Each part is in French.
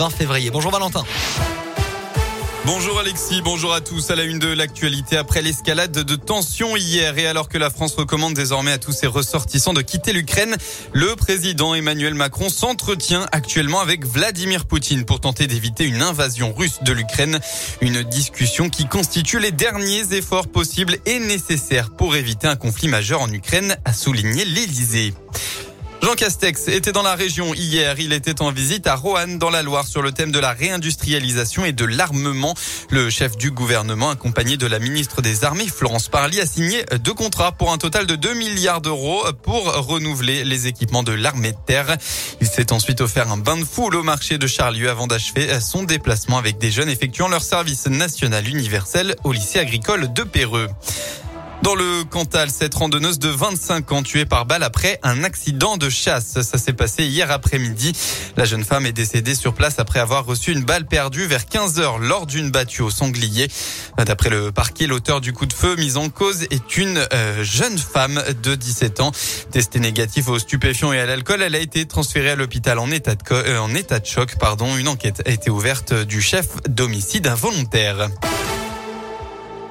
20 février. Bonjour Valentin. Bonjour Alexis, bonjour à tous. À la une de l'actualité, après l'escalade de tensions hier et alors que la France recommande désormais à tous ses ressortissants de quitter l'Ukraine, le président Emmanuel Macron s'entretient actuellement avec Vladimir Poutine pour tenter d'éviter une invasion russe de l'Ukraine. Une discussion qui constitue les derniers efforts possibles et nécessaires pour éviter un conflit majeur en Ukraine, a souligné l'Élysée. Jean Castex était dans la région hier. Il était en visite à Roanne dans la Loire sur le thème de la réindustrialisation et de l'armement. Le chef du gouvernement, accompagné de la ministre des Armées, Florence Parly, a signé deux contrats pour un total de 2 milliards d'euros pour renouveler les équipements de l'armée de terre. Il s'est ensuite offert un bain de foule au marché de Charlieu avant d'achever son déplacement avec des jeunes effectuant leur service national universel au lycée agricole de Péreux. Dans le Cantal, cette randonneuse de 25 ans tuée par balle après un accident de chasse. Ça s'est passé hier après-midi. La jeune femme est décédée sur place après avoir reçu une balle perdue vers 15 heures lors d'une battue au sanglier. D'après le parquet, l'auteur du coup de feu mis en cause est une euh, jeune femme de 17 ans. Testée négative aux stupéfiants et à l'alcool, elle a été transférée à l'hôpital en état de, euh, en état de choc. Pardon. Une enquête a été ouverte du chef d'homicide involontaire.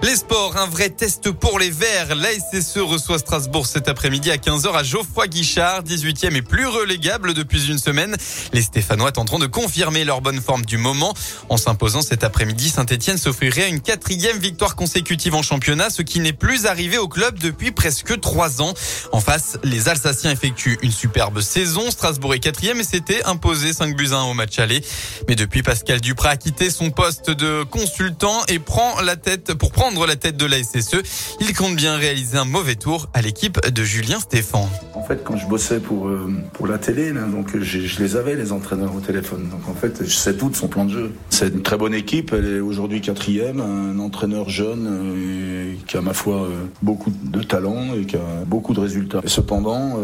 Les sports, un vrai test pour les Verts. La SSE reçoit Strasbourg cet après-midi à 15h à Geoffroy Guichard, 18e et plus relégable depuis une semaine. Les Stéphanois tenteront de confirmer leur bonne forme du moment. En s'imposant cet après-midi, Saint-Etienne s'offrirait une quatrième victoire consécutive en championnat, ce qui n'est plus arrivé au club depuis presque trois ans. En face, les Alsaciens effectuent une superbe saison. Strasbourg est quatrième et s'était imposé 5 buts 1 au match aller. Mais depuis, Pascal Duprat a quitté son poste de consultant et prend la tête pour prendre la tête de la SSE. Il compte bien réaliser un mauvais tour à l'équipe de Julien Stéphan. En fait, quand je bossais pour, euh, pour la télé, là, donc je les avais, les entraîneurs au téléphone. Donc en fait, je sais tout de son plan de jeu. C'est une très bonne équipe. Elle est aujourd'hui quatrième. Un entraîneur jeune euh, qui a, ma foi, euh, beaucoup de talent et qui a beaucoup de résultats. Et cependant,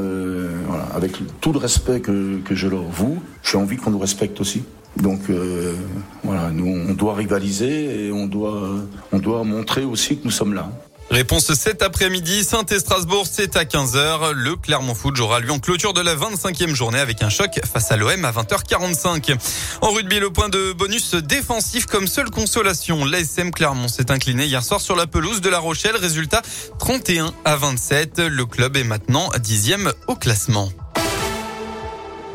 voilà, avec tout le respect que, que je leur voue, j'ai envie qu'on nous respecte aussi. Donc euh, voilà, nous on doit rivaliser et on doit, on doit montrer aussi que nous sommes là. Réponse cet après-midi, saint Strasbourg, c'est à 15h. Le Clermont Foot jouera lui en clôture de la 25e journée avec un choc face à l'OM à 20h45. En rugby, le point de bonus défensif comme seule consolation. L'ASM Clermont s'est incliné hier soir sur la pelouse de La Rochelle. Résultat 31 à 27. Le club est maintenant dixième au classement.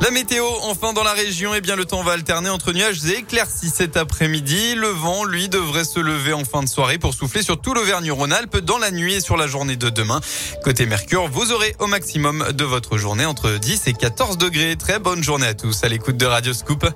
La météo, enfin dans la région, eh bien le temps va alterner entre nuages et éclaircies cet après-midi. Le vent, lui, devrait se lever en fin de soirée pour souffler sur tout l'Auvergne-Rhône-Alpes dans la nuit et sur la journée de demain. Côté Mercure, vous aurez au maximum de votre journée entre 10 et 14 degrés. Très bonne journée à tous à l'écoute de Radio Scoop.